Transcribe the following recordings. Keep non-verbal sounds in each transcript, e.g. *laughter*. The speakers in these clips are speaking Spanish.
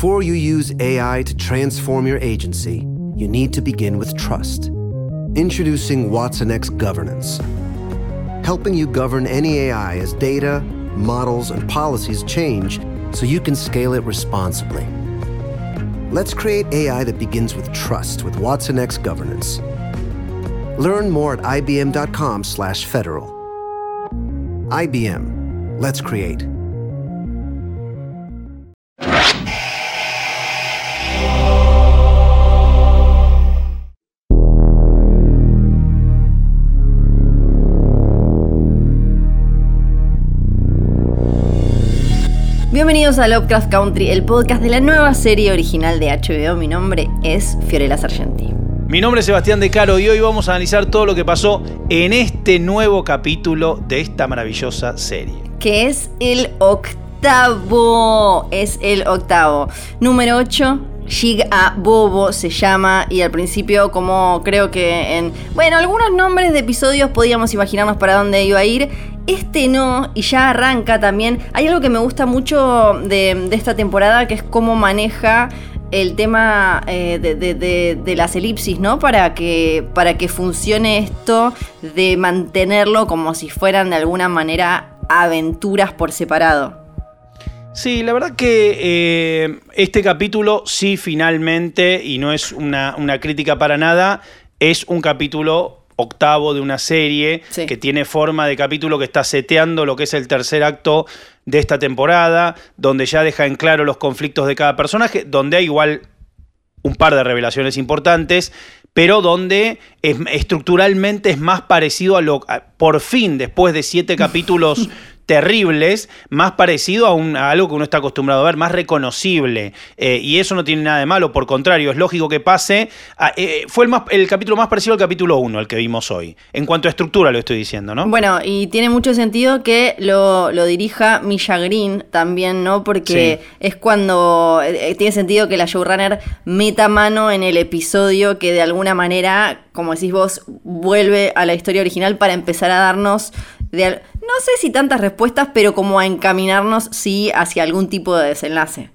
Before you use AI to transform your agency, you need to begin with trust. Introducing Watson X Governance, helping you govern any AI as data, models, and policies change so you can scale it responsibly. Let's create AI that begins with trust with Watson X Governance. Learn more at ibm.com/federal. IBM. Let's create. Bienvenidos a Lovecraft Country, el podcast de la nueva serie original de HBO. Mi nombre es Fiorella Sargenti. Mi nombre es Sebastián De Caro y hoy vamos a analizar todo lo que pasó en este nuevo capítulo de esta maravillosa serie. Que es el octavo. Es el octavo. Número 8. Shig a Bobo se llama y al principio como creo que en... Bueno, algunos nombres de episodios podíamos imaginarnos para dónde iba a ir. Este no, y ya arranca también. Hay algo que me gusta mucho de, esta temporada, que es cómo maneja el tema eh, de, las elipsis, ¿no? Para que, para que funcione esto de mantenerlo como si fueran de alguna manera aventuras por separado. Sí, la verdad que eh, este capítulo sí finalmente, y no es una, una crítica para nada, es un capítulo octavo de una serie que tiene forma de capítulo que está seteando lo que es el tercer acto de esta temporada, donde ya deja en claro los conflictos de cada personaje, donde hay igual un par de revelaciones importantes, pero donde estructuralmente es más parecido a lo, por fin, después de siete capítulos *laughs* terribles, más parecido a, algo que uno está acostumbrado a ver, más reconocible. Eh, y eso no tiene nada de malo, por contrario, es lógico que pase. Eh, fue el, más, el capítulo más parecido al capítulo 1, el que vimos hoy. En cuanto a estructura lo estoy diciendo, ¿no? Bueno, y tiene mucho sentido que lo, dirija Misha Green también, ¿no? Porque es cuando eh, tiene sentido que la showrunner meta mano en el episodio que de alguna manera, como decís vos, vuelve a la historia original para empezar a darnos no sé si tantas respuestas, pero como a encaminarnos sí hacia algún tipo de desenlace.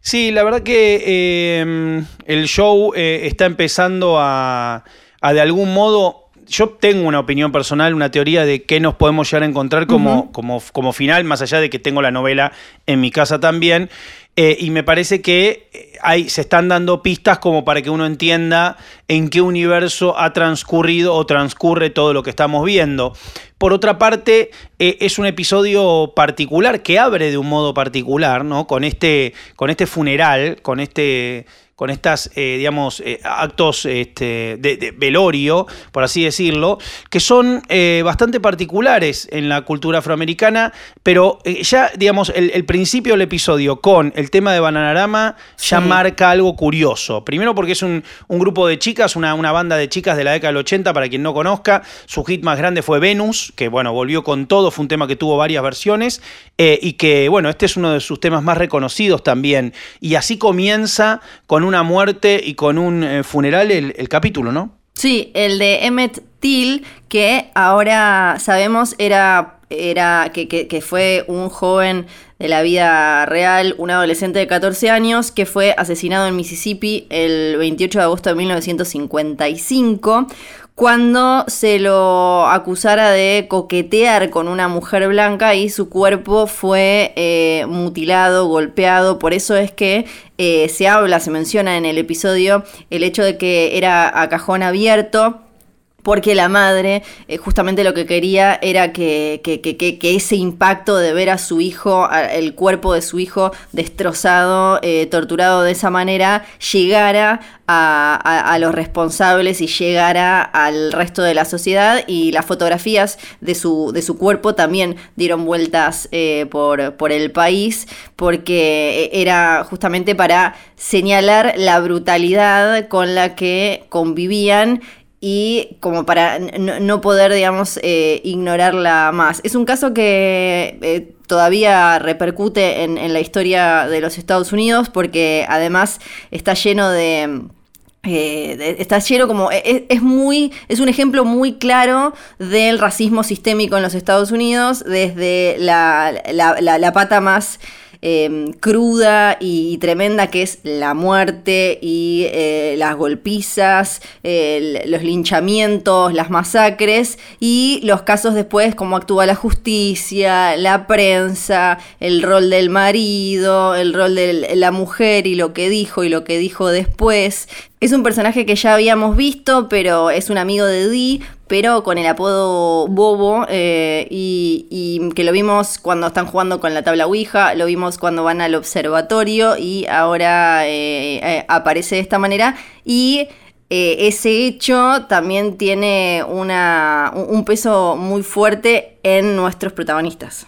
Sí, la verdad que em, el show eh, está empezando a, de algún modo yo tengo una opinión personal, una teoría de qué nos podemos llegar a encontrar como, como, como, final, más allá de que tengo la novela en mi casa también. Eh, y me parece que hay, se están dando pistas como para que uno entienda en qué universo ha transcurrido o transcurre todo lo que estamos viendo. Por otra parte, eh, es un episodio particular que abre de un modo particular, ¿no? Con este, con este funeral, con este con estos, eh, digamos, eh, actos este, de, velorio, por así decirlo, que son eh, bastante particulares en la cultura afroamericana, pero ya, digamos, el, principio del episodio con el tema de Bananarama ya marca algo curioso. Primero porque es un, grupo de chicas, una, una, banda de chicas de la década del 80, para quien no conozca, su hit más grande fue Venus, que bueno, volvió con todo, fue un tema que tuvo varias versiones, y que bueno, este es uno de sus temas más reconocidos también. Y así comienza con una muerte y con un eh, funeral el, capítulo, ¿no? Sí, el de Emmett Till, que ahora sabemos era, era que, fue un joven de la vida real, un adolescente de 14 años, que fue asesinado en Mississippi el 28 de agosto de 1955 cuando se lo acusara de coquetear con una mujer blanca y su cuerpo fue eh, mutilado, golpeado. Por eso es que eh, se habla, se menciona en el episodio el hecho de que era a cajón abierto porque la madre eh, justamente lo que quería era que, ese impacto de ver a su hijo, el cuerpo de su hijo destrozado, eh, torturado de esa manera, llegara a, los responsables y llegara al resto de la sociedad y las fotografías de su, de su cuerpo también dieron vueltas eh, por, por el país porque era justamente para señalar la brutalidad con la que convivían y como para no, poder, digamos, eh, ignorarla más. Es un caso que eh, todavía repercute en, la historia de los Estados Unidos porque además está lleno de... Eh, está lleno como es, muy es un ejemplo muy claro del racismo sistémico en los Estados Unidos desde la, la pata más em, cruda y, tremenda que es la muerte y eh, las golpizas, los linchamientos, las masacres y los casos después, cómo actúa la justicia, la prensa, el rol del marido, el rol de la mujer y lo que dijo y lo que dijo después. Es un personaje que ya habíamos visto, pero es un amigo de Dee, pero con el apodo Bobo, eh, y, que lo vimos cuando están jugando con la tabla Ouija, lo vimos cuando van al observatorio y ahora eh, eh, aparece de esta manera. Y ese hecho también tiene una, un peso muy fuerte en nuestros protagonistas.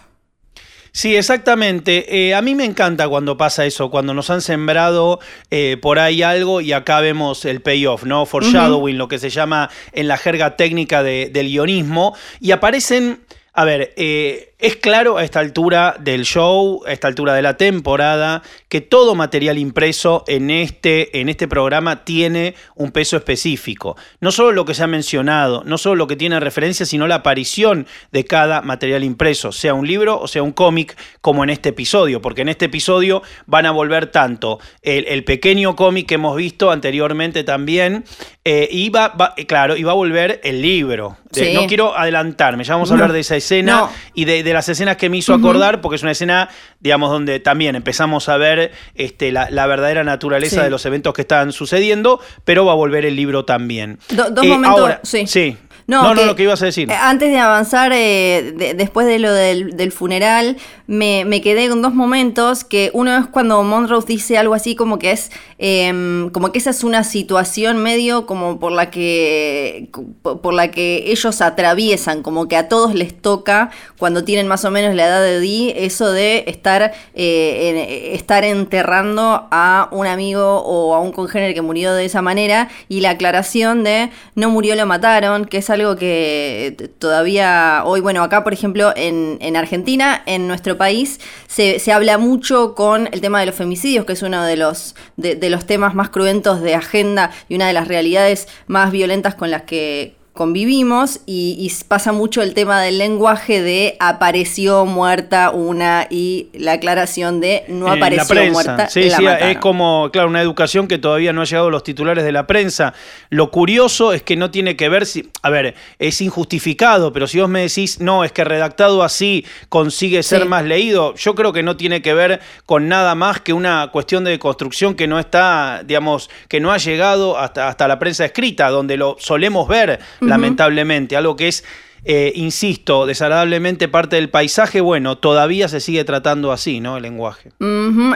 Sí, exactamente. Eh, a mí me encanta cuando pasa eso, cuando nos han sembrado eh, por ahí algo y acá vemos el payoff, ¿no? Foreshadowing, lo que se llama en la jerga técnica del guionismo, y aparecen, a ver, eh, es claro a esta altura del show, a esta altura de la temporada, que todo material impreso en este, en este programa tiene un peso específico. No solo lo que se ha mencionado, no solo lo que tiene referencia, sino la aparición de cada material impreso, sea un libro o sea un cómic, como en este episodio, porque en este episodio van a volver tanto el, pequeño cómic que hemos visto anteriormente también, eh, y va, claro, y va a volver el libro. No quiero adelantarme, ya vamos a hablar de esa escena y de de las escenas que me hizo acordar, porque es una escena, digamos, donde también empezamos a ver este, la, verdadera naturaleza de los eventos que están sucediendo, pero va a volver el libro también. dos eh, momentos, sí. Sí, no, no, lo que ibas a decir. Eh, antes de avanzar, eh, después de lo del, funeral, me, quedé con dos momentos, que uno es cuando Monrose dice algo así como que es, em, como que esa es una situación medio como por la que, por la que ellos atraviesan, como que a todos les toca, cuando tienen más o menos la edad de Dee, eso de estar, eh, estar enterrando a un amigo o a un congénere que murió de esa manera, y la aclaración de no murió, lo mataron, que es algo algo que todavía hoy, bueno, acá por ejemplo en, Argentina, en nuestro país, se, habla mucho con el tema de los femicidios, que es uno de los, de los temas más cruentos de agenda y una de las realidades más violentas con las que, convivimos y, pasa mucho el tema del lenguaje de apareció muerta una y la aclaración de no apareció muerta. Sí, sí, es como, claro, una educación que todavía no ha llegado a los titulares de la prensa. Lo curioso es que no tiene que ver si, a ver, es injustificado, pero si vos me decís, no, es que redactado así consigue ser más leído, yo creo que no tiene que ver con nada más que una cuestión de construcción que no está, digamos, que no ha llegado hasta, hasta la prensa escrita, donde lo solemos ver lamentablemente, algo que es... Eh, insisto, desagradablemente parte del paisaje, bueno, todavía se sigue tratando así, ¿no? El lenguaje.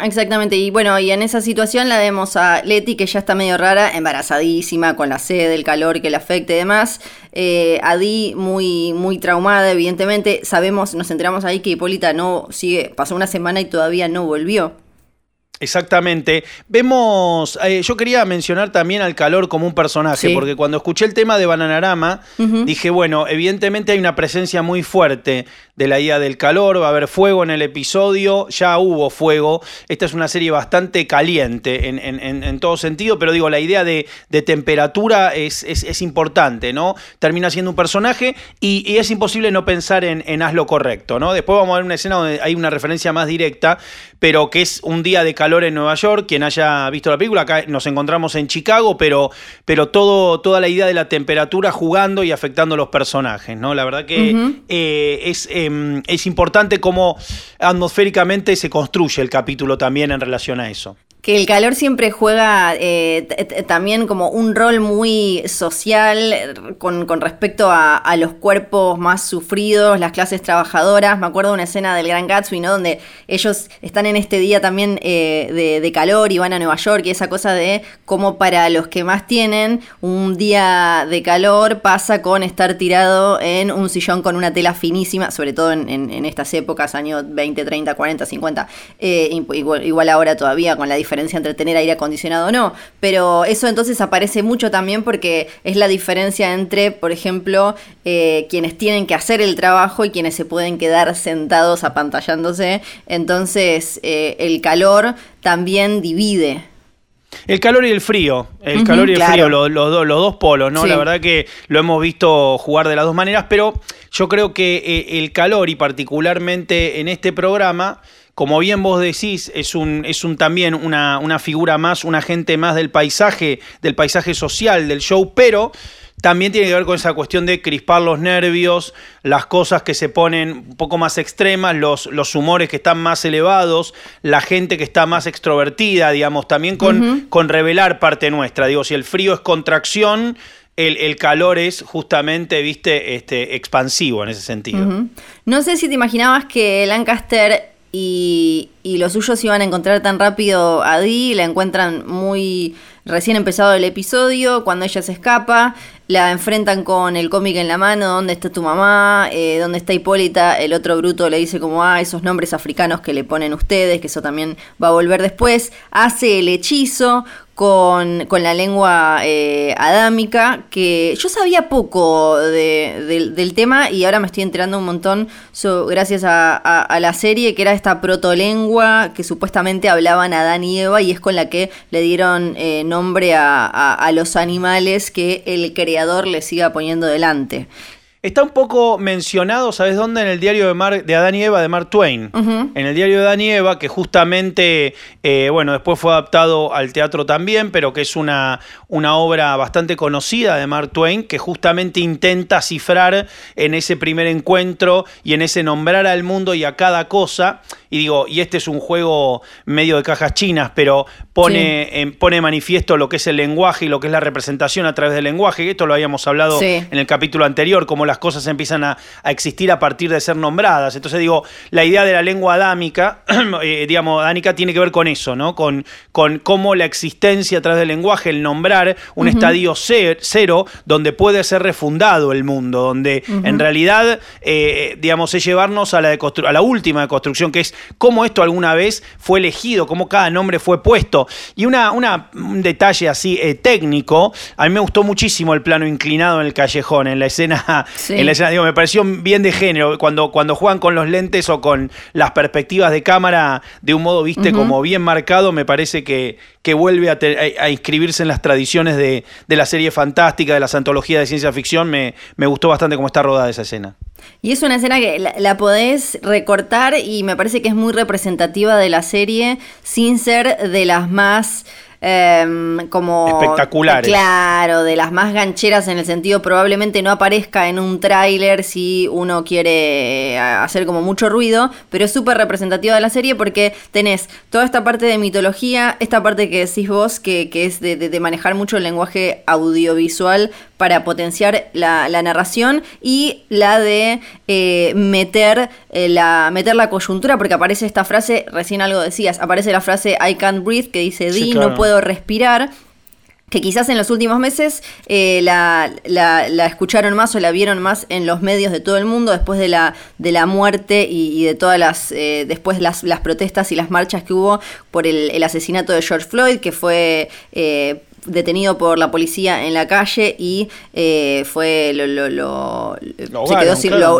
exactamente. Y bueno, y en esa situación la vemos a Leti, que ya está medio rara, embarazadísima, con la sed, el calor que le afecte y demás. Eh, Adi muy, muy traumada, evidentemente. Sabemos, nos enteramos ahí que Hipólita no sigue, pasó una semana y todavía no volvió. Exactamente. Vemos, eh, yo quería mencionar también al calor como un personaje, porque cuando escuché el tema de Bananarama, dije, bueno, evidentemente hay una presencia muy fuerte de la idea del calor, va a haber fuego en el episodio, ya hubo fuego, esta es una serie bastante caliente en, todo sentido, pero digo, la idea de, temperatura es, es, importante, ¿no? Termina siendo un personaje y, es imposible no pensar en, en haz lo correcto, ¿no? Después vamos a ver una escena donde hay una referencia más directa, pero que es un día de calor en Nueva York, quien haya visto la película, acá nos encontramos en Chicago, pero, pero todo, toda la idea de la temperatura jugando y afectando a los personajes, ¿no? La verdad que eh, es... Em, es importante cómo atmosféricamente se construye el capítulo también en relación a eso. Que el calor siempre juega eh, también como un rol muy social con, respecto a, los cuerpos más sufridos, las clases trabajadoras. Me acuerdo de una escena del Gran Gatsby, ¿no? Donde ellos están en este día también eh, de, calor y van a Nueva York y esa cosa de cómo para los que más tienen un día de calor pasa con estar tirado en un sillón con una tela finísima, sobre todo en, estas épocas, años 20, 30, 40, 50, igual, igual ahora todavía con la diferencia diferencia entre tener aire acondicionado o no, pero eso entonces aparece mucho también porque es la diferencia entre, por ejemplo, eh, quienes tienen que hacer el trabajo y quienes se pueden quedar sentados apantallándose. Entonces, eh, el calor también divide. El calor y el frío, el calor y el frío, los, dos polos, ¿no? La verdad que lo hemos visto jugar de las dos maneras, pero yo creo que eh, el calor y particularmente en este programa como bien vos decís, es un, es un también una, una figura más, un agente más del paisaje, del paisaje social, del show, pero también tiene que ver con esa cuestión de crispar los nervios, las cosas que se ponen un poco más extremas, los, los humores que están más elevados, la gente que está más extrovertida, digamos, también con, con revelar parte nuestra. Digo, si el frío es contracción, el, calor es justamente, viste, este, expansivo en ese sentido. No sé si te imaginabas que Lancaster y, y los suyos iban a encontrar tan rápido a Dee, la encuentran muy recién empezado el episodio, cuando ella se escapa, la enfrentan con el cómic en la mano, ¿dónde está tu mamá? Eh, ¿Dónde está Hipólita? El otro bruto le dice como, ah, esos nombres africanos que le ponen ustedes, que eso también va a volver después. Hace el hechizo, con, la lengua eh, adámica, que yo sabía poco del tema y ahora me estoy enterando un montón gracias a, la serie, que era esta protolengua que supuestamente hablaban Adán y Eva y es con la que le dieron eh, nombre a, a, los animales que el creador le siga poniendo delante. Está un poco mencionado, ¿sabes dónde? En el diario de, Mar, de Adán y Eva de Mark Twain. En el diario de Adán y Eva, que justamente, eh, bueno, después fue adaptado al teatro también, pero que es una, una obra bastante conocida de Mark Twain, que justamente intenta cifrar en ese primer encuentro y en ese nombrar al mundo y a cada cosa. Y digo, y este es un juego medio de cajas chinas, pero pone, pone manifiesto lo que es el lenguaje y lo que es la representación a través del lenguaje. Esto lo habíamos hablado en el capítulo anterior, como la las cosas empiezan a, existir a partir de ser nombradas. Entonces digo, la idea de la lengua adámica, *clears throat* eh, digamos, adámica tiene que ver con eso, ¿no? Con, con cómo la existencia a través del lenguaje, el nombrar un estadio cero, donde puede ser refundado el mundo, donde en realidad, eh, digamos, es llevarnos a la, a la última de construcción, que es cómo esto alguna vez fue elegido, cómo cada nombre fue puesto. Y una, una un detalle así eh, técnico, a mí me gustó muchísimo el plano inclinado en el callejón, en la escena en la escena. Digo, me pareció bien de género. Cuando, cuando juegan con los lentes o con las perspectivas de cámara de un modo, viste, como bien marcado, me parece que, que vuelve a, inscribirse en las tradiciones de, la serie fantástica, de las antologías de ciencia ficción. Me, me gustó bastante cómo está rodada esa escena. Y es una escena que la, podés recortar y me parece que es muy representativa de la serie sin ser de las más Em, como... Espectaculares. Claro, de las más gancheras en el sentido probablemente no aparezca en un tráiler si uno quiere eh, hacer como mucho ruido, pero es súper representativa de la serie porque tenés toda esta parte de mitología, esta parte que decís vos, que, es de, manejar mucho el lenguaje audiovisual para potenciar la, narración y la de eh, meter, eh, la, meter la coyuntura, porque aparece esta frase, recién algo decías, aparece la frase I can't breathe que dice Di, no puedo respirar que quizás en los últimos meses eh, la, escucharon más o la vieron más en los medios de todo el mundo después de la, de la muerte y, de todas las, eh, después las, las protestas y las marchas que hubo por el, asesinato de George Floyd, que fue eh, detenido por la policía en la calle y eh, fue lo, lo, lo,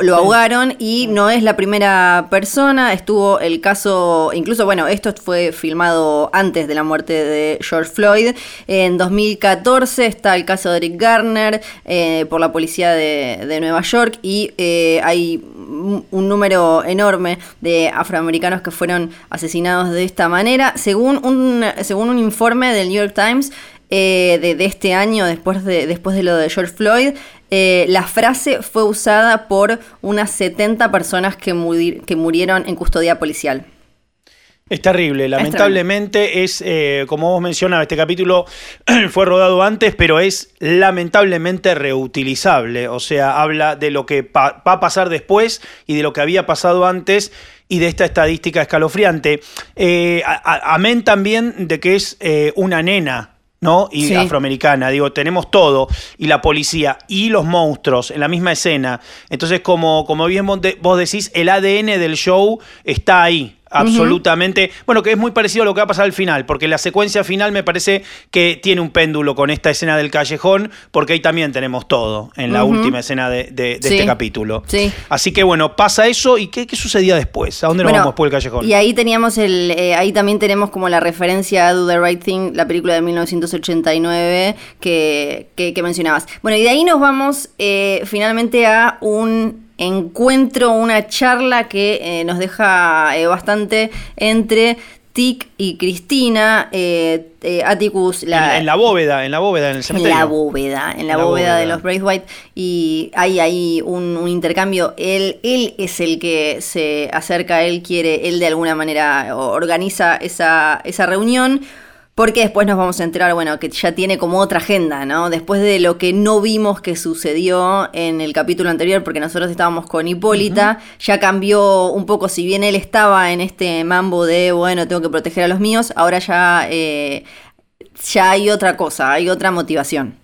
lo, ahogaron y no es la primera persona, estuvo el caso, incluso bueno, esto fue filmado antes de la muerte de George Floyd, en 2014 está el caso de Eric Garner eh, por la policía de, de Nueva York y eh, hay un número enorme de afroamericanos que fueron asesinados de esta manera. Según un, según un informe del New York Times, eh, de, este año, después de, después de lo de George Floyd, eh, la frase fue usada por unas 70 personas que, que murieron en custodia policial. Es terrible, lamentablemente es, eh, como vos mencionabas, este capítulo *clears throat* fue rodado antes, pero es lamentablemente reutilizable, o sea, habla de lo que va a pasar después y de lo que había pasado antes y de esta estadística escalofriante. amén también de que es una nena ¿no? Y afroamericana. Digo, tenemos todo. Y la policía y los monstruos en la misma escena. Entonces, como, como bien vos decís, el ADN del show está ahí absolutamente. Bueno, que es muy parecido a lo que va a pasar al final, porque la secuencia final me parece que tiene un péndulo con esta escena del callejón, porque ahí también tenemos todo en la última escena de, este capítulo. Sí. Así que bueno, pasa eso y ¿qué, sucedía después? ¿A dónde nos vamos después del callejón? Y ahí teníamos el, eh, ahí también tenemos como la referencia a Do the Right Thing, la película de 1989 que, que, mencionabas. Bueno, y de ahí nos vamos eh, finalmente a un encuentro, una charla que eh, nos deja eh, bastante entre Tic y Cristina, eh, eh, Atticus... La, en, la bóveda, en la bóveda, en el cementerio. En la bóveda, en la, bóveda, de los Braithwaite y hay ahí un, intercambio. Él, él es el que se acerca, él quiere, él de alguna manera organiza esa, esa reunión porque después nos vamos a enterar, bueno, que ya tiene como otra agenda, ¿no? Después de lo que no vimos que sucedió en el capítulo anterior, porque nosotros estábamos con Hipólita, ya cambió un poco, si bien él estaba en este mambo de, bueno, tengo que proteger a los míos, ahora ya, eh, ya hay otra cosa, hay otra motivación.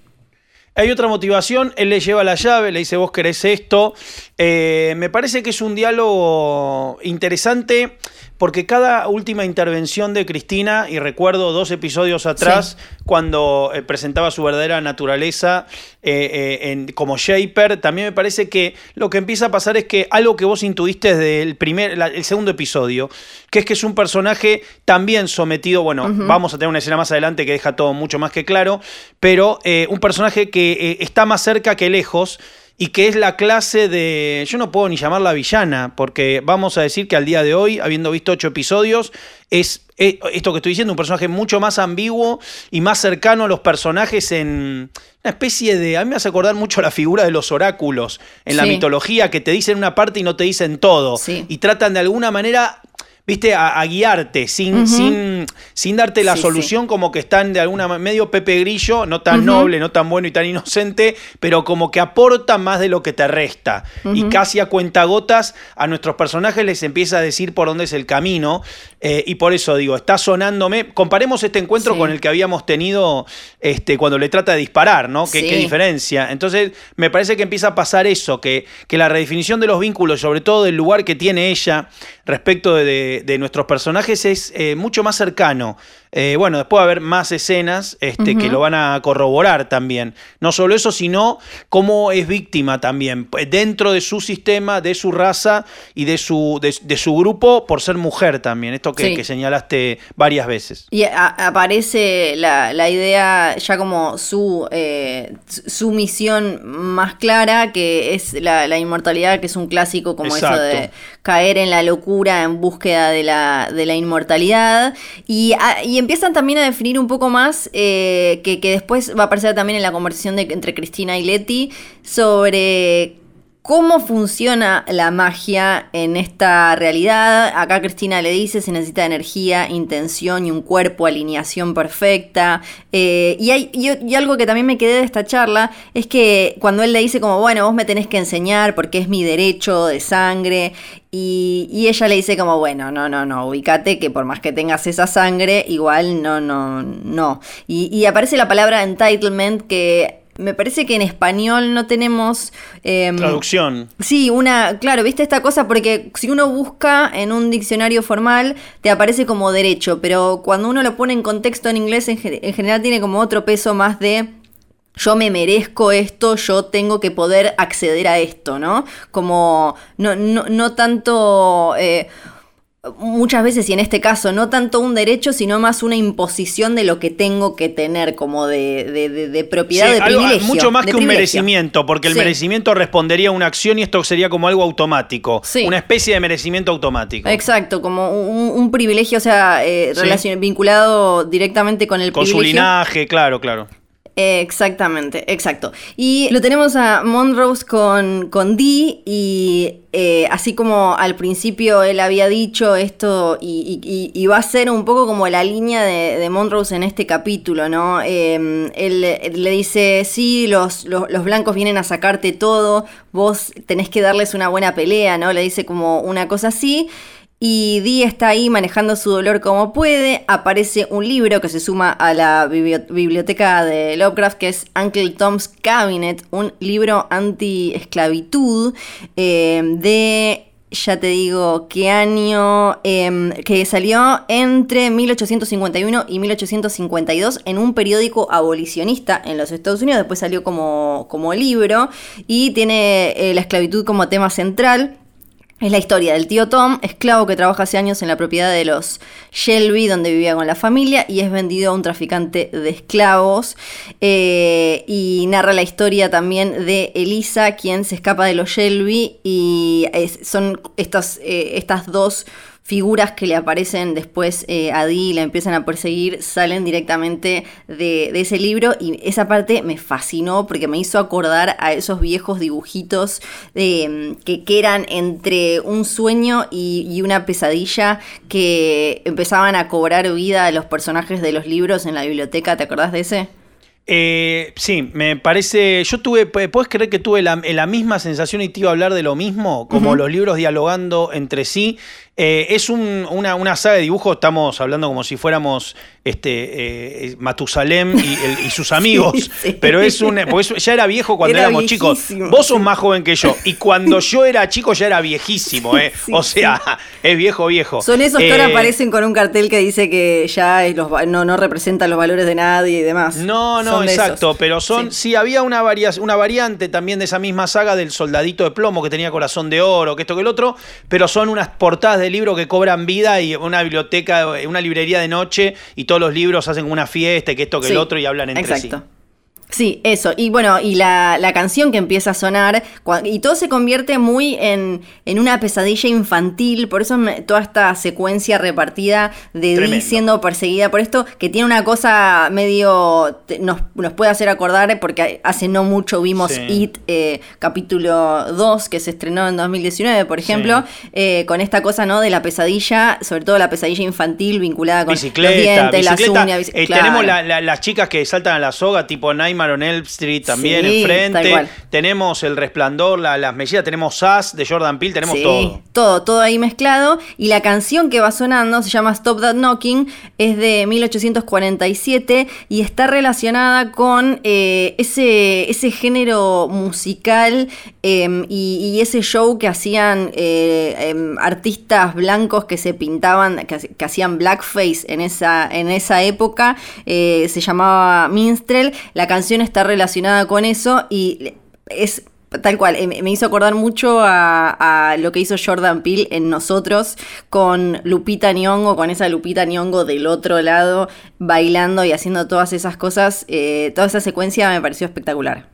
Hay otra motivación, él le lleva la llave, le dice vos querés esto. Eh, me parece que es un diálogo interesante porque cada última intervención de Cristina, y recuerdo dos episodios atrás, cuando eh, presentaba su verdadera naturaleza eh, eh, como Shaper, también me parece que lo que empieza a pasar es que algo que vos intuiste desde el, primer, el segundo episodio, que es que es un personaje también sometido, bueno, vamos a tener una escena más adelante que deja todo mucho más que claro, pero un personaje que está más cerca que lejos y que es la clase de, yo no puedo ni llamarla villana, porque vamos a decir que al día de hoy, habiendo visto ocho episodios, es eh, esto que estoy diciendo, un personaje mucho más ambiguo y más cercano a los personajes en una especie de, a mí me hace acordar mucho la figura de los oráculos en la mitología, que te dicen una parte y no te dicen todo, y tratan de alguna manera viste, a, guiarte, sin, sin, sin, darte la solución, como que están de alguna manera medio Pepe Grillo, no tan noble, no tan bueno y tan inocente, pero como que aporta más de lo que te resta. Y casi a cuentagotas a nuestros personajes les empieza a decir por dónde es el camino. Eh, y por eso digo, está sonándome. Comparemos este encuentro con el que habíamos tenido este, cuando le trata de disparar, ¿no? ¿Qué, ¿Qué, diferencia? Entonces, me parece que empieza a pasar eso, que, que la redefinición de los vínculos, sobre todo del lugar que tiene ella respecto de, de nuestros personajes es eh, mucho más cercano. Eh, bueno, después va a haber más escenas este, que lo van a corroborar también. No solo eso, sino cómo es víctima también, pues, dentro de su sistema, de su raza y de su, de, su grupo por ser mujer también. Esto que, señalaste varias veces. Y aparece la, idea ya como su, eh, su misión más clara, que es la, inmortalidad, que es un clásico como eso de caer en la locura en búsqueda de la, de la inmortalidad. Y, ah, y empiezan también a definir un poco más, eh, que, después va a aparecer también en la conversación de, entre Cristina y Leti, sobre cómo funciona la magia en esta realidad. Acá Cristina le dice, se necesita energía, intención y un cuerpo, alineación perfecta. Eh, y, hay, algo que también me quedé de esta charla es que cuando él le dice como, bueno, vos me tenés que enseñar porque es mi derecho de sangre. Y, ella le dice como, bueno, no, no, no, ubícate que por más que tengas esa sangre, igual no, no, no. Y aparece la palabra entitlement que me parece que en español no tenemos... Em, Traducción. Sí, una, claro, viste esta cosa porque si uno busca en un diccionario formal te aparece como derecho, pero cuando uno lo pone en contexto en inglés en general tiene como otro peso más de yo me merezco esto, yo tengo que poder acceder a esto, ¿no? Como no, no, no tanto... Eh, muchas veces, y en este caso, no tanto un derecho, sino más una imposición de lo que tengo que tener como de, de, propiedad, de privilegio. mucho más que un merecimiento, porque el merecimiento respondería a una acción y esto sería como algo automático. Una especie de merecimiento automático. Exacto, como un, privilegio, o sea, eh, vinculado directamente con el privilegio. Con su linaje, claro, claro. Exactamente, exacto. Y lo tenemos a Monrose con, con Dee y eh, así como al principio él había dicho esto y, va a ser un poco como la línea de, Monrose en este capítulo, ¿no? Em, él, le dice, sí, los, los, los, blancos vienen a sacarte todo, vos tenés que darles una buena pelea, ¿no? Le dice como una cosa así. Y Dee está ahí manejando su dolor como puede. Aparece un libro que se suma a la biblioteca de Lovecraft, que es Uncle Tom's Cabinet, un libro anti-esclavitud eh, de ya te digo qué año, em, que salió entre 1851 y 1852 en un periódico abolicionista en los Estados Unidos, después salió como, como libro y tiene eh, la esclavitud como tema central. Es la historia del tío Tom, esclavo que trabaja hace años en la propiedad de los Shelby, donde vivía con la familia, y es vendido a un traficante de esclavos. Eh, y narra la historia también de Elisa, quien se escapa de los Shelby, y son estas, eh, estas dos figuras que le aparecen después eh, a Dee y la empiezan a perseguir salen directamente de, ese libro y esa parte me fascinó porque me hizo acordar a esos viejos dibujitos que, que, eran entre un sueño y, y, una pesadilla que empezaban a cobrar vida a los personajes de los libros en la biblioteca, ¿te acordás de ese? Eh, sí, me parece. Yo tuve. ¿Puedes creer que tuve la, misma sensación y te iba a hablar de lo mismo? Como los libros dialogando entre sí. Eh, es una, una, saga de dibujos, estamos hablando como si fuéramos este, eh, Matusalem y, sus *laughs* amigos. Pero es un. ya era viejo cuando éramos chicos. Vos sos más joven que yo. Y cuando yo era chico ya era viejísimo, ¿eh? *laughs* o sea, es viejo, viejo. Son esos que ahora aparecen con un cartel que dice que ya los, no, no representan los valores de nadie y demás. No, no, exacto. Pero son. Sí, había una, una variante también de esa misma saga del soldadito de plomo que tenía corazón de oro, que esto que el otro. Pero son unas portadas de libros que cobran vida y una biblioteca, una librería de noche y todos los libros hacen una fiesta, que esto, que el otro y hablan entre sí. Sí, eso. Y bueno, y la, canción que empieza a sonar, y todo se convierte muy en, una pesadilla infantil, por eso toda esta secuencia repartida de Dee siendo perseguida por esto, que tiene una cosa medio, nos, puede hacer acordar, porque hace no mucho vimos It, eh, capítulo 2, que se estrenó en 2019, por ejemplo, eh, con esta cosa, ¿no? De la pesadilla, sobre todo la pesadilla infantil vinculada con los dientes, las uñas. Eh, tenemos las chicas que saltan a la soga, tipo Naima on Elm Street también enfrente. Tenemos El Resplandor, la, las mellidas, tenemos Sass de Jordan Peele, tenemos todo. Todo, todo ahí mezclado. Y la canción que va sonando se llama Stop That Knocking, es de 1847 y está relacionada con eh, ese, ese género musical em, y, ese show que hacían eh, em, artistas blancos que se pintaban, que, hacían blackface en esa, en esa época. Eh, se llamaba Minstrel. La canción está relacionada con eso y es tal cual, eh, me hizo acordar mucho a, lo que hizo Jordan Peele en Nosotros con Lupita Nyong'o, con esa Lupita Nyong'o del otro lado, bailando y haciendo todas esas cosas. Eh, toda esa secuencia me pareció espectacular.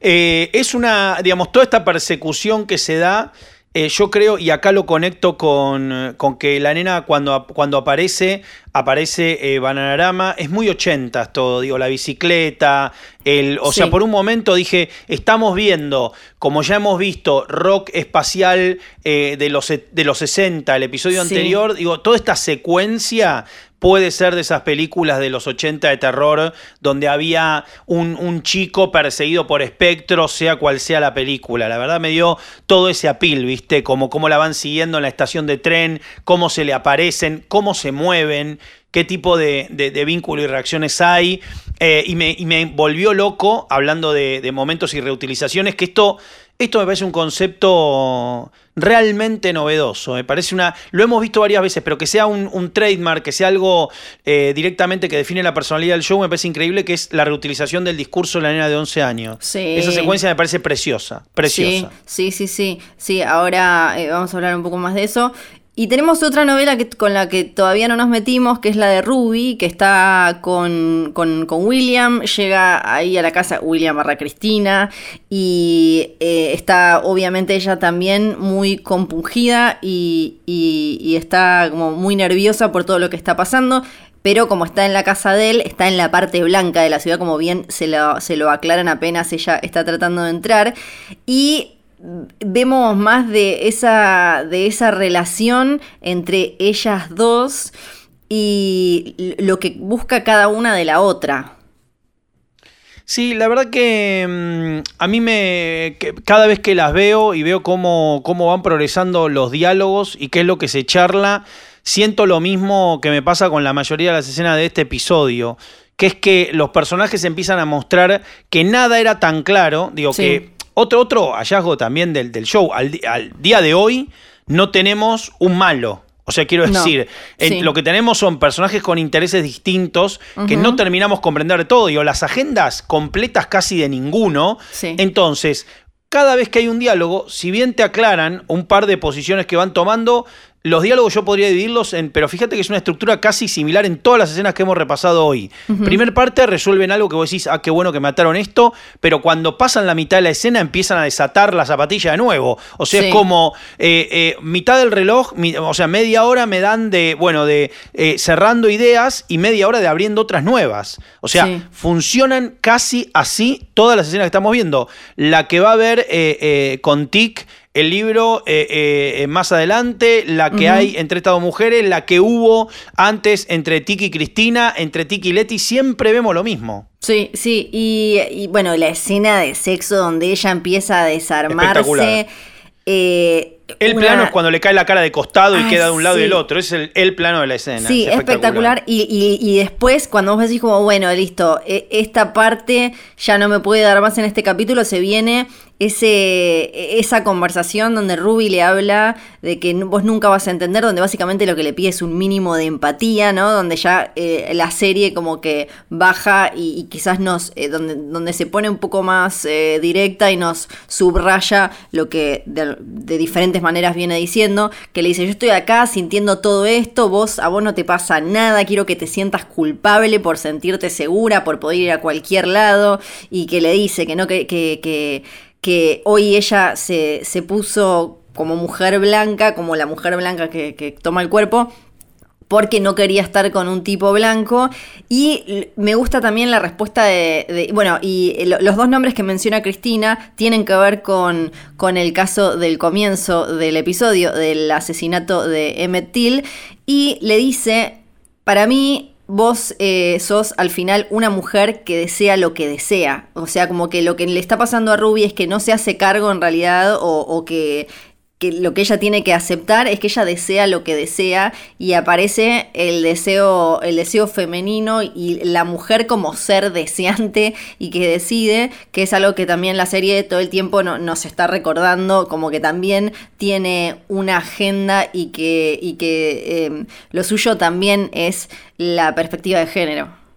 Eh, es una, digamos, toda esta persecución que se da eh, yo creo, y acá lo conecto con, que la nena cuando, cuando aparece, aparece eh, Bananarama, es muy ochentas todo, digo, la bicicleta, el, o sea, por un momento dije, estamos viendo, como ya hemos visto, rock espacial eh, de, los, de los 60, el episodio anterior, digo, toda esta secuencia puede ser de esas películas de los 80 de terror donde había un, chico perseguido por espectros, sea cual sea la película. La verdad me dio todo ese apil, ¿viste? Como cómo la van siguiendo en la estación de tren, cómo se le aparecen, cómo se mueven, qué tipo de, vínculo y reacciones hay. Eh, y, me, volvió loco, hablando de, momentos y reutilizaciones, que esto, esto me parece un concepto realmente novedoso. Me parece una. Lo hemos visto varias veces, pero que sea un, trademark, que sea algo eh, directamente que define la personalidad del show, me parece increíble, que es la reutilización del discurso de la nena de 11 años. Esa secuencia me parece preciosa. Preciosa. Sí, sí, sí. Sí, ahora eh, vamos a hablar un poco más de eso. Y tenemos otra novela que, con la que todavía no nos metimos, que es la de Ruby, que está con, William. Llega ahí a la casa William barra Cristina y eh, está obviamente ella también muy compungida y, está como muy nerviosa por todo lo que está pasando. Pero como está en la casa de él, está en la parte blanca de la ciudad, como bien se lo, se lo aclaran apenas ella está tratando de entrar. Y vemos más de esa, de esa relación entre ellas dos y lo que busca cada una de la otra. Sí, la verdad que mm, a mí me. cada vez que las veo y veo cómo, cómo van progresando los diálogos y qué es lo que se charla, siento lo mismo que me pasa con la mayoría de las escenas de este episodio. Que es que los personajes empiezan a mostrar que nada era tan claro. Digo que otro, otro hallazgo también del, del show, al, día de hoy no tenemos un malo. O sea, quiero decir, lo que tenemos son personajes con intereses distintos que no terminamos comprender todo. Digo, las agendas completas casi de ninguno. Entonces, cada vez que hay un diálogo, si bien te aclaran un par de posiciones que van tomando, los diálogos yo podría dividirlos en, pero fíjate que es una estructura casi similar en todas las escenas que hemos repasado hoy. Primer parte resuelven algo que vos decís, ah, qué bueno que mataron esto, pero cuando pasan la mitad de la escena empiezan a desatar la zapatilla de nuevo. O sea, es como eh, eh, mitad del reloj, o sea, media hora me dan de, bueno, de eh, cerrando ideas y media hora de abriendo otras nuevas. O sea, funcionan casi así todas las escenas que estamos viendo. La que va a ver con Tic el libro eh, eh, más adelante, la que hay entre estas dos mujeres, la que hubo antes entre Tiki y Cristina, entre Tiki y Leti, siempre vemos lo mismo. Sí, sí, y, bueno, la escena de sexo donde ella empieza a desarmarse. Eh, el plano es cuando le cae la cara de costado y ah, queda de un lado y del otro. Es el, plano de la escena. Sí, espectacular. Y, después, cuando vos decís como, bueno, listo, e, esta parte ya no me puede dar más en este capítulo, se viene ese, esa conversación donde Ruby le habla de que vos nunca vas a entender, donde básicamente lo que le pide es un mínimo de empatía, ¿no? Donde ya eh, la serie como que baja y, quizás nos, eh, donde, donde se pone un poco más eh, directa y nos subraya lo que de, de, diferentes maneras viene diciendo, que le dice, yo estoy acá sintiendo todo esto, vos, a vos no te pasa nada, quiero que te sientas culpable por sentirte segura, por poder ir a cualquier lado, y que le dice que no, que, que, que que hoy ella se, puso como mujer blanca, como la mujer blanca que, toma el cuerpo, porque no quería estar con un tipo blanco. Y me gusta también la respuesta de. bueno, y los dos nombres que menciona Cristina tienen que ver con, con el caso del comienzo del episodio, del asesinato de Emmett Till. Y le dice: Para mí, vos eh, sos al final una mujer que desea lo que desea. O sea, como que lo que le está pasando a Ruby es que no se hace cargo en realidad o, o que que lo que ella tiene que aceptar es que ella desea lo que desea y aparece el deseo, el deseo femenino y la mujer como ser deseante y que decide, que es algo que también la serie todo el tiempo nos está recordando, como que también tiene una agenda y que, y que em, lo suyo también es la perspectiva de género.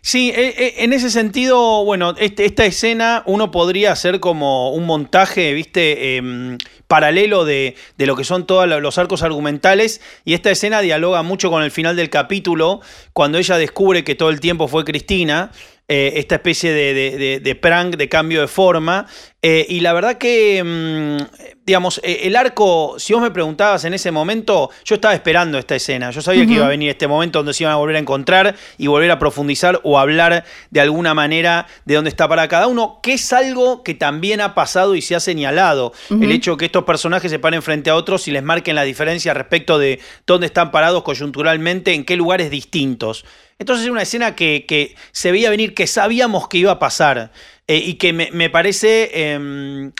Sí, e, e, en ese sentido, bueno, este, esta escena uno podría hacer como un montaje, viste, em, paralelo de, de, lo que son todos los arcos argumentales, y esta escena dialoga mucho con el final del capítulo, cuando ella descubre que todo el tiempo fue Cristina, eh, esta especie de, de, prank, de cambio de forma. Eh, y la verdad que, mm, digamos, eh, el arco, si vos me preguntabas en ese momento, yo estaba esperando esta escena. Yo sabía que iba a venir este momento donde se iban a volver a encontrar y volver a profundizar o hablar de alguna manera de dónde está para cada uno, que es algo que también ha pasado y se ha señalado. El hecho de que estos personajes se paren frente a otros y les marquen la diferencia respecto de dónde están parados coyunturalmente, en qué lugares distintos. Entonces es una escena que, se veía venir, que sabíamos que iba a pasar eh, y que me, parece em,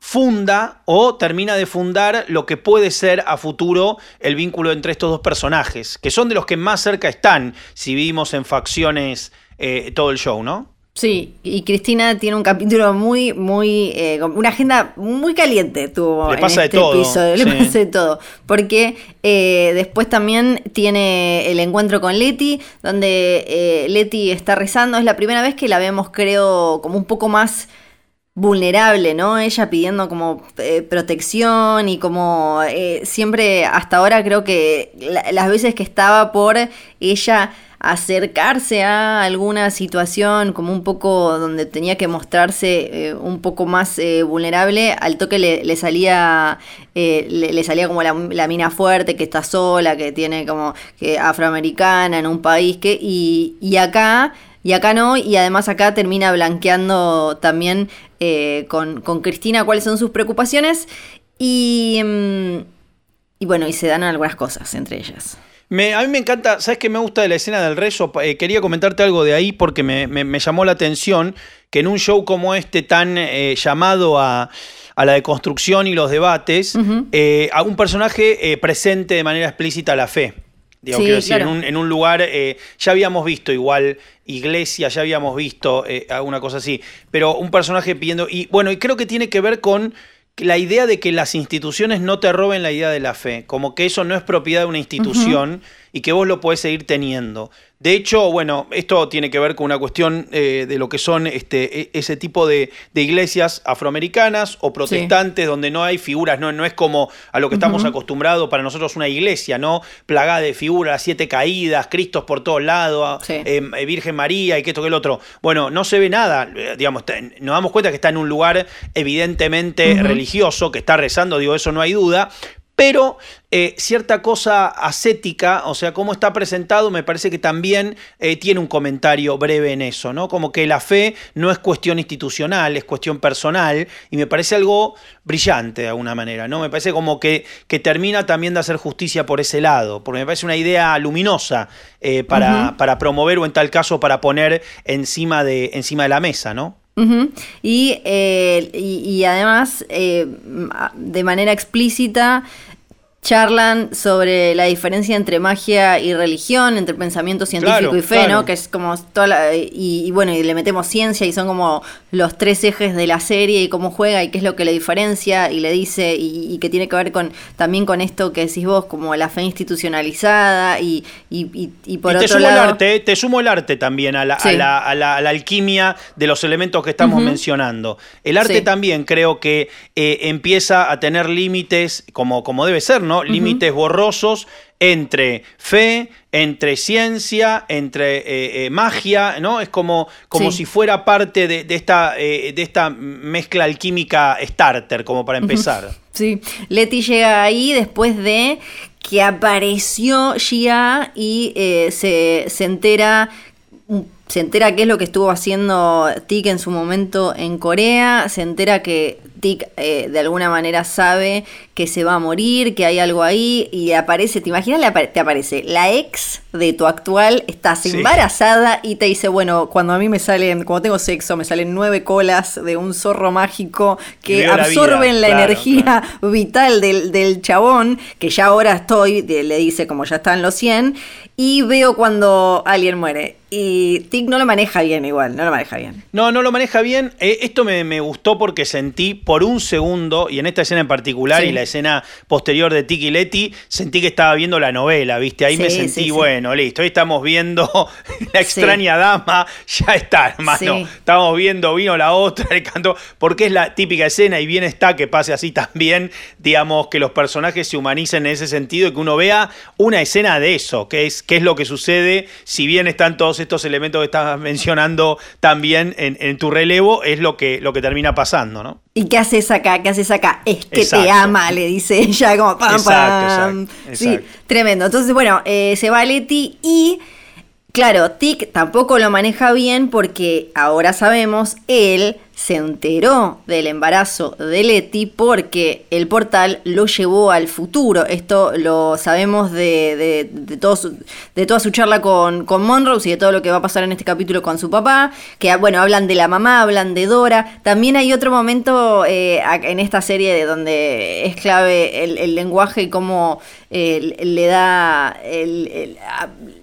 funda o termina de fundar lo que puede ser a futuro el vínculo entre estos dos personajes, que son de los que más cerca están si vivimos en facciones eh, todo el show, ¿no? Sí, y Cristina tiene un capítulo muy, muy, eh, una agenda muy caliente tuvo Le pasa este de todo, episodio, le pasa de todo, porque eh, después también tiene el encuentro con Leti, donde eh, Leti está rezando, es la primera vez que la vemos creo como un poco más vulnerable, ¿no? Ella pidiendo como protección y como siempre hasta ahora creo que las veces que estaba por ella acercarse a alguna situación como un poco donde tenía que mostrarse eh, un poco más eh, vulnerable, al toque le, salía eh, le, salía como la, mina fuerte que está sola, que tiene como que afroamericana en un país que y, y acá y acá no, y además acá termina blanqueando también con, con, Cristina cuáles son sus preocupaciones y, mm, y bueno, y se dan algunas cosas entre ellas a mí me encanta, ¿sabes qué me gusta de la escena del rezo? Eh, quería comentarte algo de ahí porque me, llamó la atención que en un show como este tan eh, llamado a, la deconstrucción y los debates, eh, a un personaje presente de manera explícita la fe. Digo, quiero decir, en, un, lugar, ya habíamos visto igual iglesia, ya habíamos visto alguna cosa así, pero un personaje pidiendo, y bueno, y creo que tiene que ver con la idea de que las instituciones no te roben la idea de la fe, como que eso no es propiedad de una institución y que vos lo podés seguir teniendo. De hecho, bueno, esto tiene que ver con una cuestión eh, de lo que son este, e, ese tipo de, iglesias afroamericanas o protestantes donde no hay figuras, no, no es como a lo que estamos acostumbrados para nosotros una iglesia, ¿no? Plagada de figuras, siete caídas, Cristos por todos lados, em, eh, Virgen María y que esto que el otro. Bueno, no se ve nada, eh, digamos, nos damos cuenta que está en un lugar evidentemente religioso, que está rezando, digo, eso no hay duda, pero eh, cierta cosa ascética, o sea, cómo está presentado, me parece que también eh, tiene un comentario breve en eso, ¿no? Como que la fe no es cuestión institucional, es cuestión personal, y me parece algo brillante de alguna manera, ¿no? Me parece como que, que termina también de hacer justicia por ese lado, porque me parece una idea luminosa eh, para, para promover o en tal caso para poner encima de, encima de la mesa, ¿no? y, y, además, de manera explícita, charlan sobre la diferencia entre magia y religión, entre pensamiento científico y fe, ¿no? Que es como toda la, y, bueno, y le metemos ciencia y son como los tres ejes de la serie y cómo juega y qué es lo que le diferencia y le dice y, que tiene que ver con también con esto que decís vos, como la fe institucionalizada y, y, por te otro sumo lado... El arte, te sumo el arte también a la, a la, alquimia de los elementos que estamos mencionando. El arte también creo que eh, empieza a tener límites como, como debe ser, ¿no? Límites borrosos entre fe, entre ciencia, entre eh, eh, magia, ¿no? Es como, como si fuera parte de, esta, eh, de esta mezcla alquímica starter, como para empezar. Sí, Leti llega ahí después de que apareció Gia y se, se entera se entera qué es lo que estuvo haciendo Tik en su momento en Corea, se entera que Tik eh, de alguna manera sabe que se va a morir, que hay algo ahí, y aparece, ¿te imaginas? te aparece la ex de tu actual, estás embarazada y te dice, bueno, cuando a mí me salen, cuando tengo sexo, me salen nueve colas de un zorro mágico que absorben la, energía vital del, del, chabón, que ya ahora estoy, le dice como ya están los 100, y veo cuando alguien muere. Y Tic no lo maneja bien igual, no lo maneja bien. No, no lo maneja bien. Eh, esto me, gustó porque sentí por un segundo, y en esta escena en particular y la escena posterior de Tic y Leti, sentí que estaba viendo la novela, ¿viste? Ahí me sentí, bueno, listo, hoy estamos viendo *laughs* la extraña dama, *laughs* ya está, hermano. Estamos viendo, vino la otra, *laughs* el canto, porque es la típica escena y bien está que pase así también, digamos, que los personajes se humanicen en ese sentido y que uno vea una escena de eso, que es, que es lo que sucede, si bien están todos estos elementos que estabas mencionando también en, tu relevo, es lo que, lo que termina pasando, ¿no? ¿Y qué haces acá? ¿Qué haces acá? Es que te ama, le dice *laughs* ella, como pam, pam. Sí, tremendo. Entonces, bueno, eh, se va Leti y. Claro, Tic tampoco lo maneja bien porque ahora sabemos, él se enteró del embarazo de Leti porque el portal lo llevó al futuro. Esto lo sabemos de, de, todo de toda su charla con, con y de todo lo que va a pasar en este capítulo con su papá. Que bueno, hablan de la mamá, hablan de Dora. También hay otro momento eh, en esta serie de donde es clave el, lenguaje y cómo eh, le da, el,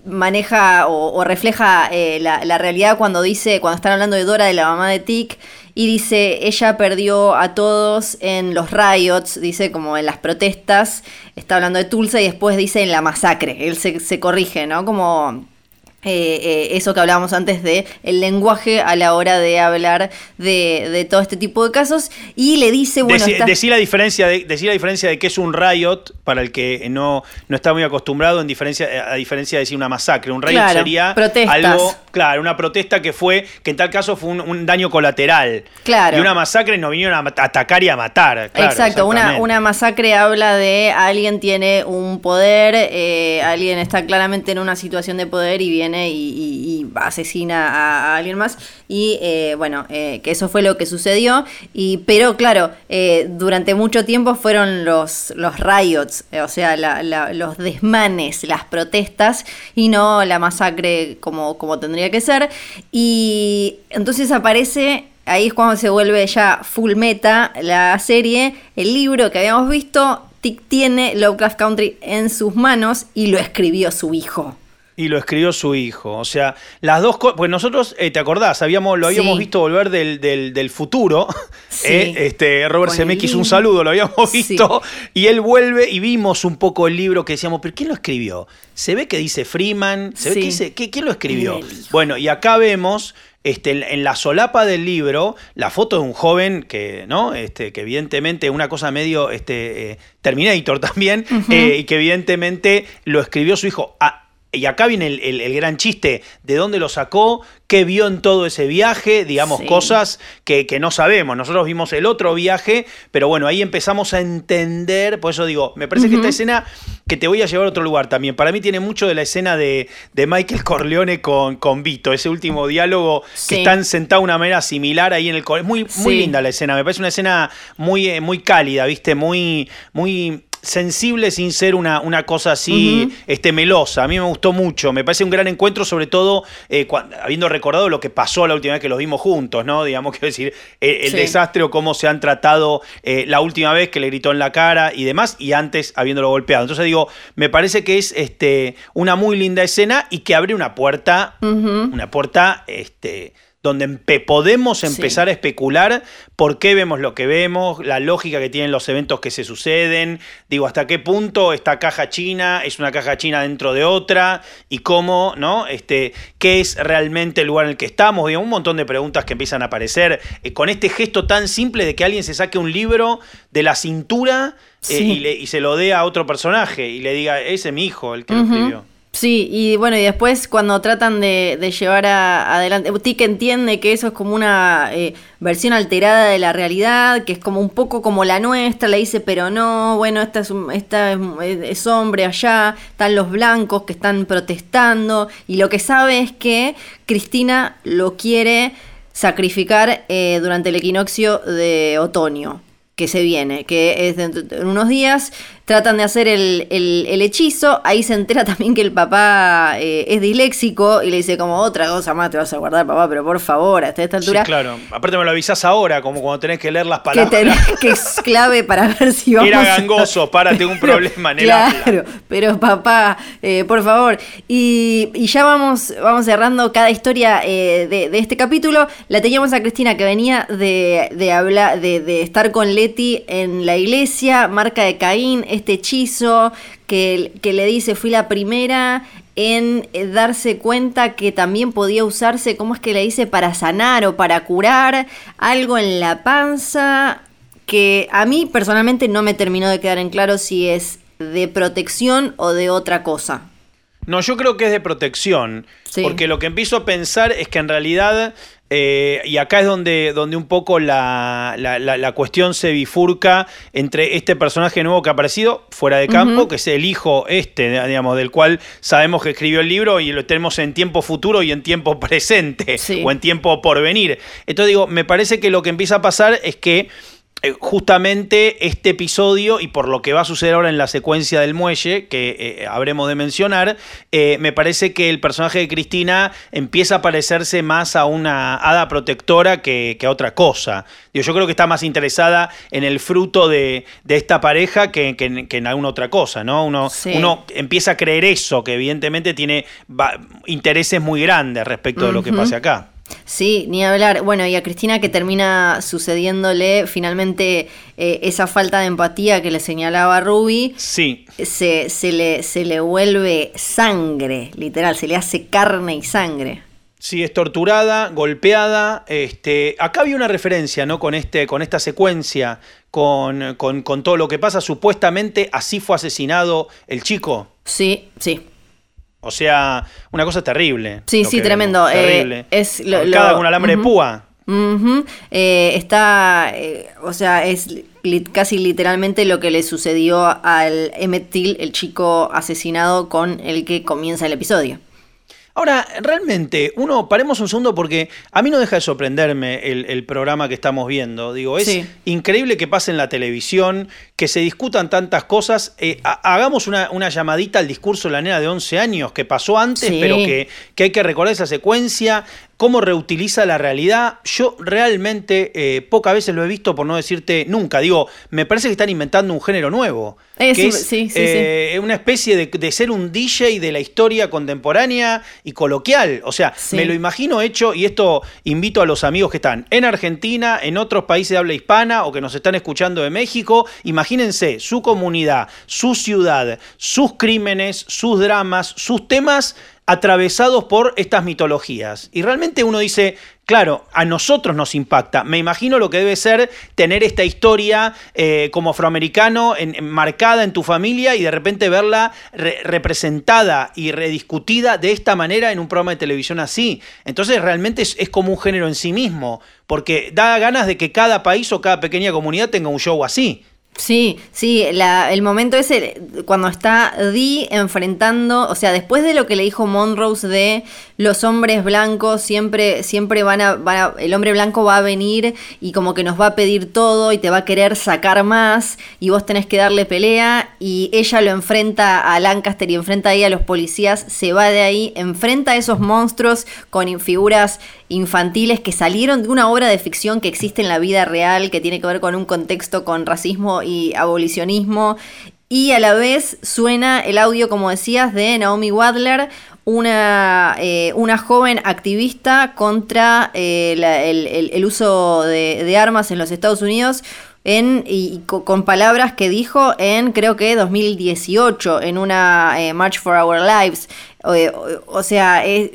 maneja o, refleja eh, la, la realidad cuando dice, cuando están hablando de Dora, de la mamá de Tic y dice, ella perdió a todos en los riots, dice como en las protestas, está hablando de Tulsa y después dice en la masacre, él se, se corrige, ¿no? Como eh, eh, eso que hablábamos antes de el lenguaje a la hora de hablar de, todo este tipo de casos. Y le dice bueno decir, la diferencia de decir la diferencia de que es un riot para el que no, no está muy acostumbrado en diferencia a diferencia de decir una masacre. Un riot sería algo claro una protesta que fue que en tal caso fue un, daño colateral. Claro. Y una masacre nos vinieron a atacar y a matar exacto una, una masacre habla de alguien tiene un poder eh, alguien está claramente en una situación de poder y viene y, asesina a, alguien más. Y eh, bueno, eh, que eso fue lo que sucedió. Y, pero claro, eh, durante mucho tiempo fueron los, los riots, o sea, los desmanes, las protestas y no la masacre como, como tendría que ser. Y entonces aparece ahí es cuando se vuelve ya full meta la serie. El libro que habíamos visto, Tick tiene Lovecraft Country en sus manos y lo escribió su hijo. Y lo escribió su hijo. O sea, las dos cosas. Pues nosotros, eh, ¿te acordás? Habíamos, lo habíamos Sí. visto volver del, del- del futuro. *laughs* Sí. Eh, este, Robert Zemeckis, un saludo, lo habíamos Sí. visto. Y él vuelve y vimos un poco el libro que decíamos, ¿pero quién lo escribió? Se ve que dice Freeman. Se ve que dice, ¿qué- ¿quién lo escribió? Bueno, y acá vemos. Este, en- la solapa del libro, la foto de un joven que, ¿no? Este, que evidentemente una cosa medio este, eh, Terminator *laughs* también, eh, y que evidentemente lo escribió su hijo. Ah, y acá viene el, el- el gran chiste, ¿de dónde lo sacó? ¿Qué vio en todo ese viaje? Digamos, Sí. cosas que, que no sabemos. Nosotros vimos el otro viaje, pero bueno, ahí empezamos a entender, por eso digo, me parece que esta escena, que te voy a llevar a otro lugar también, para mí tiene mucho de la escena de, de Michael Corleone con, con Vito, ese último diálogo Sí. que están sentados de una manera similar ahí en el... Es muy, muy Sí. linda la escena, me parece una escena muy, eh, muy cálida, ¿viste? Muy, muy sensible sin ser una, una cosa así este, melosa. A mí me gustó mucho. Me parece un gran encuentro, sobre todo eh, habiendo recordado lo que pasó la última vez que los vimos juntos, ¿no? Digamos, *laughs* quiero decir, el Sí. desastre o cómo se han tratado eh, la última vez que le gritó en la cara y demás, y antes habiéndolo golpeado. Entonces digo, me parece que es este, una muy linda escena y que abre una puerta, una puerta, este donde podemos Sí. empezar a especular por qué vemos lo que vemos, la lógica que tienen los eventos que se suceden, digo, hasta qué punto esta caja china es una caja china dentro de otra y cómo, ¿no? Este, qué es realmente el lugar en el que estamos, digo, un montón de preguntas que empiezan a aparecer eh, con este gesto tan simple de que alguien se saque un libro de la cintura eh, Sí. y, le- y se lo dé a otro personaje y le diga, ese es mi hijo el que lo escribió. Sí, y bueno, y después cuando tratan de, de llevar a- adelante, Tic entiende que eso es como una eh, versión alterada de la realidad, que es como un poco como la nuestra, le dice, pero no, bueno, esta es, esta es, es hombre allá, están los blancos que están protestando, y lo que sabe es que Cristina lo quiere sacrificar eh, durante el equinoccio de otoño que se viene, que es de unos días, tratan de hacer el, el- el hechizo, ahí se entera *laughs* también que el papá eh, es disléxico y le dice como otra cosa más te vas a guardar papá, pero por favor, hasta esta Sí, altura, claro. Aparte me lo avisás ahora, como cuando tenés que leer las que, palabras. tenés- *laughs* que es clave para ver si vamos Era a- gangoso, *laughs* para, tengo un problema en el habla. Claro, pero papá, eh, por favor. Y, y ya vamos, vamos cerrando cada historia eh, de, de este capítulo. La teníamos a Cristina que venía de, de, hablar, de, de estar con Leti en la iglesia, marca de Caín, este hechizo que, que le dice fui la primera en eh, darse cuenta que también podía usarse, ¿cómo es que le dice? Para sanar o para curar algo en la panza que a mí personalmente no me terminó de quedar en claro si es de protección o de otra cosa. No, yo creo que es de protección. Sí. Porque lo que empiezo a pensar es que en realidad, eh, y acá es donde, donde un poco la, la- la- la cuestión se bifurca entre este personaje nuevo que ha aparecido fuera de campo, que es el hijo este, digamos, del cual sabemos que escribió el libro y lo tenemos en tiempo futuro y en tiempo presente, Sí. o en tiempo por venir. Entonces digo, me parece que lo que empieza a pasar es que justamente este episodio y por lo que va a suceder ahora en la secuencia del muelle, que eh, habremos de mencionar, eh, me parece que el personaje de Cristina empieza a parecerse más a una hada protectora que, que a otra cosa. Digo, yo creo que está más interesada en el fruto de, de esta pareja que, que en- que en alguna otra cosa, ¿no? Uno, Sí. uno empieza a creer eso, que evidentemente tiene va- intereses muy grandes respecto de lo que pase acá. Sí, ni hablar. Bueno, y a Cristina que termina sucediéndole finalmente eh, esa falta de empatía que le señalaba Ruby, Sí, se, se, le, se le vuelve sangre, literal, se le hace carne y sangre. Sí, es torturada, golpeada. Este, acá había una referencia, ¿no? Con, este, con esta secuencia, con, con- con todo lo que pasa. Supuestamente así fue asesinado el chico. Sí, sí. O sea, una cosa terrible. Sí, sí, tremendo. vemos, Eh, terrible. es lo- con un alambre de púa. Ujú. Eh, está, eh, o sea, es li- casi literalmente lo que le sucedió al Emmett Till, el chico asesinado con el que comienza el episodio. Ahora, realmente, uno, paremos un segundo porque a mí no deja de sorprenderme el, el programa que estamos viendo. Digo, es Sí. increíble que pase en la televisión, que se discutan tantas cosas. Eh, ha- hagamos una, una llamadita al discurso de la nena de 11 años que pasó antes, Sí. pero que, que hay que recordar esa secuencia. Cómo reutiliza la realidad. Yo realmente eh, pocas veces lo he visto, por no decirte nunca. Digo, me parece que están inventando un género nuevo. Eh, que sí, es sí, sí, eh, una especie de, de ser un DJ de la historia contemporánea y coloquial. O sea, me lo imagino hecho, y esto invito a los amigos que están en Argentina, en otros países de habla hispana o que nos están escuchando de México. Imagínense su comunidad, su ciudad, sus crímenes, sus dramas, sus temas atravesados por estas mitologías. Y realmente uno dice, claro, a nosotros nos impacta. Me imagino lo que debe ser tener esta historia eh, como afroamericano en- marcada en tu familia y de repente verla re- representada y rediscutida de esta manera en un programa de televisión así. Entonces realmente es como un género en sí mismo, porque da ganas de que cada país o cada pequeña comunidad tenga un show así. Sí, sí, la- el momento ese cuando está Dee enfrentando, o sea, después de lo que le dijo Monrose de los hombres blancos siempre, siempre van a, van a- el hombre blanco va a venir y como que nos va a pedir todo y te va a querer sacar más y vos tenés que darle pelea y ella lo enfrenta a Lancaster y enfrenta ahí a los policías, se va de ahí, enfrenta a esos monstruos con figuras infantiles que salieron de una obra de ficción que existe en la vida real, que tiene que ver con un contexto con racismo y abolicionismo. Y a la vez suena el audio, como decías, de Naomi Wadler, una, eh, una joven activista contra eh, el, el- uso de, armas en los Estados Unidos. En, y, y co- con palabras que dijo en creo que 2018 en una eh, March for Our Lives o, o- o sea es,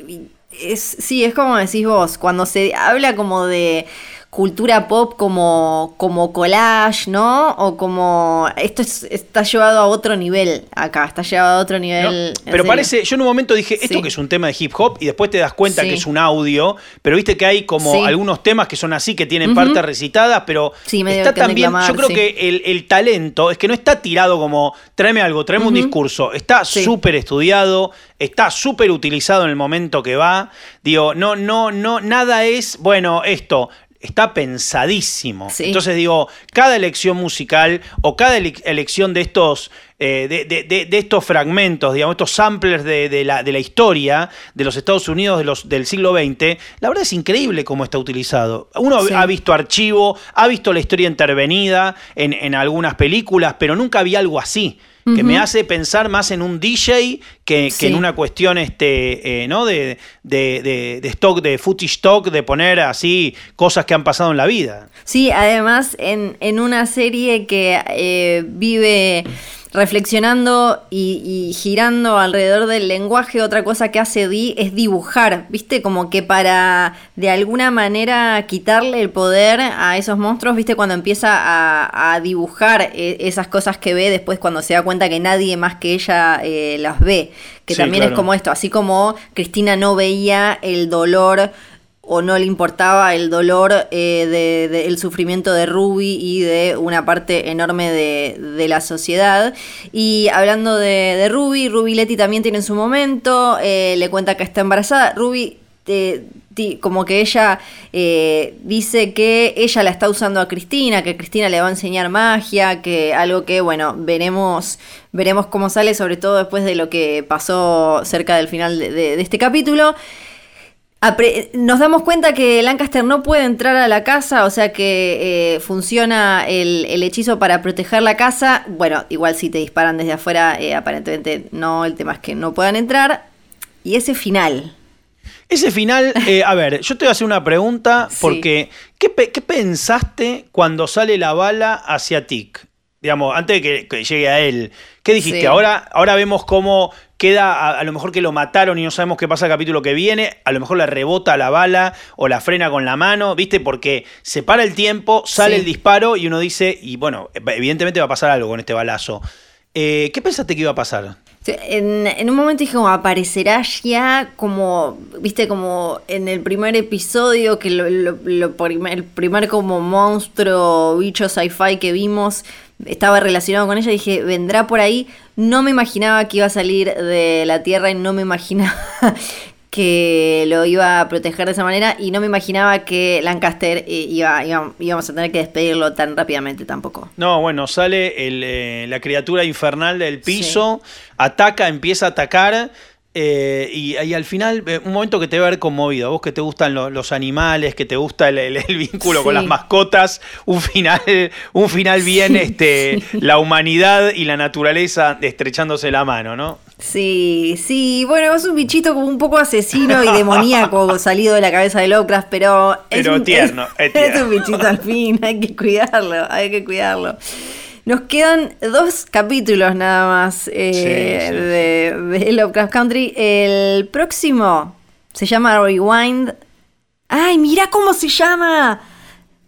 es sí es como decís vos cuando se habla como de cultura pop como, como collage, ¿no? O como... Esto es- está llevado a otro nivel acá, está llevado a otro nivel. Pero parece, yo en un momento dije, esto Sí. que es un tema de hip hop, y después te das cuenta Sí. que es un audio, pero viste que hay como Sí. algunos temas que son así, que tienen partes recitadas, pero está también, yo creo que el, el talento es que no está tirado como, tráeme algo, tráeme un discurso, está súper estudiado, está súper utilizado en el momento que va, digo, no, no, no, nada es, bueno, esto, está pensadísimo. Sí. Entonces digo, cada elección musical o cada ele- elección de estos, eh, de, de- de- de estos fragmentos, digamos, estos samplers de, de la, de la historia de los Estados Unidos de los, del siglo XX, la verdad es increíble cómo está utilizado. Uno Sí. ha visto archivo, ha visto la historia intervenida en, en algunas películas, pero nunca había algo así. Que me hace pensar más en un DJ que, en una cuestión este, eh, ¿no? de, de, de- de stock, de footage stock, de poner así cosas que han pasado en la vida. Sí, además en, en una serie que eh, vive reflexionando y, y girando alrededor del lenguaje, otra cosa que hace Dee es dibujar, ¿viste? Como que para de alguna manera quitarle el poder a esos monstruos, ¿viste? Cuando empieza a, a dibujar eh, esas cosas que ve después cuando se da cuenta que nadie más que ella eh, las ve, que Sí, también es como esto, así como Cristina no veía el dolor o no le importaba el dolor eh, de, de- sufrimiento de Ruby y de una parte enorme de, de la sociedad. Y hablando de, Ruby, Ruby Letty también tiene su momento, eh, le cuenta que está embarazada. Ruby, eh, como que ella eh, dice que ella la está usando a Cristina, que Cristina le va a enseñar magia, que algo que, bueno, veremos, veremos cómo sale, sobre todo después de lo que pasó cerca del final de este capítulo. Nos damos cuenta que Lancaster no puede entrar a la casa, o sea que eh, funciona el, el hechizo para proteger la casa. Bueno, igual si te disparan desde afuera, eh, aparentemente no, el tema es que no puedan entrar. Y ese final. Ese final, eh, a ver, yo te voy a hacer una pregunta *laughs* Sí. porque ¿qué, pe- qué pensaste cuando sale la bala hacia Tic? Digamos, antes de que, que llegue a él. ¿Qué dijiste? Sí. Ahora, ahora vemos cómo queda, a, a lo mejor que lo mataron y no sabemos qué pasa el capítulo que viene, a lo mejor le rebota la bala o la frena con la mano, ¿viste? Porque se para el tiempo, sale Sí. el disparo y uno dice, y bueno, evidentemente va a pasar algo con este balazo. Eh, ¿Qué pensaste que iba a pasar? En, en un momento dije como aparecerá ya como, viste, como en el primer episodio, que lo, lo- lo primer- el primer como monstruo, bicho sci-fi que vimos estaba relacionado con ella, dije, vendrá por ahí. No me imaginaba que iba a salir de la Tierra y no me imaginaba *laughs* que lo iba a proteger de esa manera y no me imaginaba que Lancaster iba, iba- íbamos a tener que despedirlo tan rápidamente tampoco. No, bueno, sale el, eh, la criatura infernal del piso, ataca, empieza a atacar. Eh, y, y al final, eh, un momento que te va a ver conmovido. Vos que te gustan lo- los animales, que te gusta el, el- el vínculo con las mascotas, un final, *laughs* un final bien, este, la humanidad y la naturaleza estrechándose la mano, ¿no? Sí, sí, bueno, es un bichito como un poco asesino y demoníaco *laughs* salido de la cabeza de Lovecraft, pero... es Pero un, tierno, es es tierno. un bichito al fin, hay que cuidarlo, hay que cuidarlo. Nos quedan dos capítulos nada más eh, Sí, sí, de, de Lovecraft Country. El próximo se llama Rewind. ¡Ay, mira cómo se llama!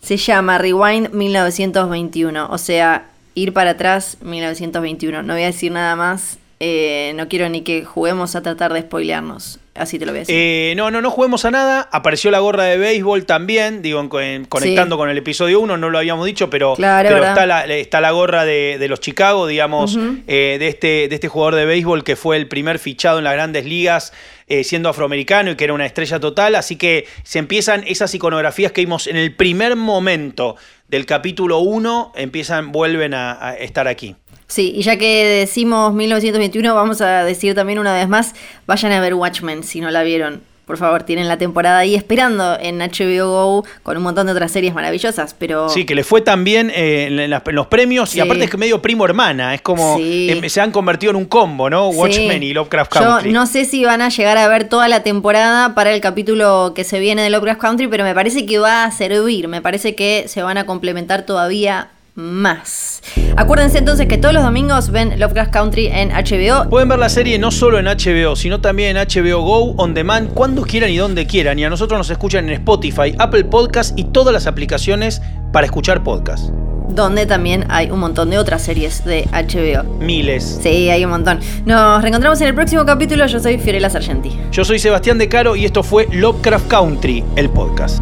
Se llama Rewind 1921, o sea, ir para atrás 1921. No voy a decir nada más, eh, no quiero ni que juguemos a tratar de spoilearnos, así te lo voy a decir. Eh, no, no, no juguemos a nada. Apareció la gorra de béisbol también, digo, en- en- conectando Sí. con el episodio 1, no lo habíamos dicho, pero, Claro, pero ¿verdad? está, la, está la gorra de, de los Chicago, digamos, eh, de, este, de este jugador de béisbol que fue el primer fichado en las grandes ligas. eh, siendo afroamericano y que era una estrella total, así que se empiezan esas iconografías que vimos en el primer momento del capítulo 1, empiezan, vuelven a- a estar aquí. Sí, y ya que decimos 1921, vamos a decir también una vez más, vayan a ver Watchmen si no la vieron. Por favor, tienen la temporada ahí esperando en HBO Go con un montón de otras series maravillosas, pero... Sí, que le fue también eh, en, las- en los premios Sí. y aparte es que medio primo hermana, es como Sí. em, se han convertido en un combo, ¿no? Sí. Watchmen y Lovecraft Yo Country. no sé si van a llegar a ver toda la temporada para el capítulo que se viene de Lovecraft Country, pero me parece que va a servir, me parece que se van a complementar todavía más. Acuérdense entonces que todos los domingos ven Lovecraft Country en HBO. Pueden ver la serie no solo en HBO, sino también en HBO Go, On Demand, cuando quieran y donde quieran. Y a nosotros nos escuchan en Spotify, Apple Podcast y todas las aplicaciones para escuchar podcast. donde también hay un montón de otras series de HBO. Miles. Sí, hay un montón. Nos reencontramos en el próximo capítulo. Yo soy Fiorella Sargenti. Yo soy Sebastián De Caro y esto fue Lovecraft Country, el podcast.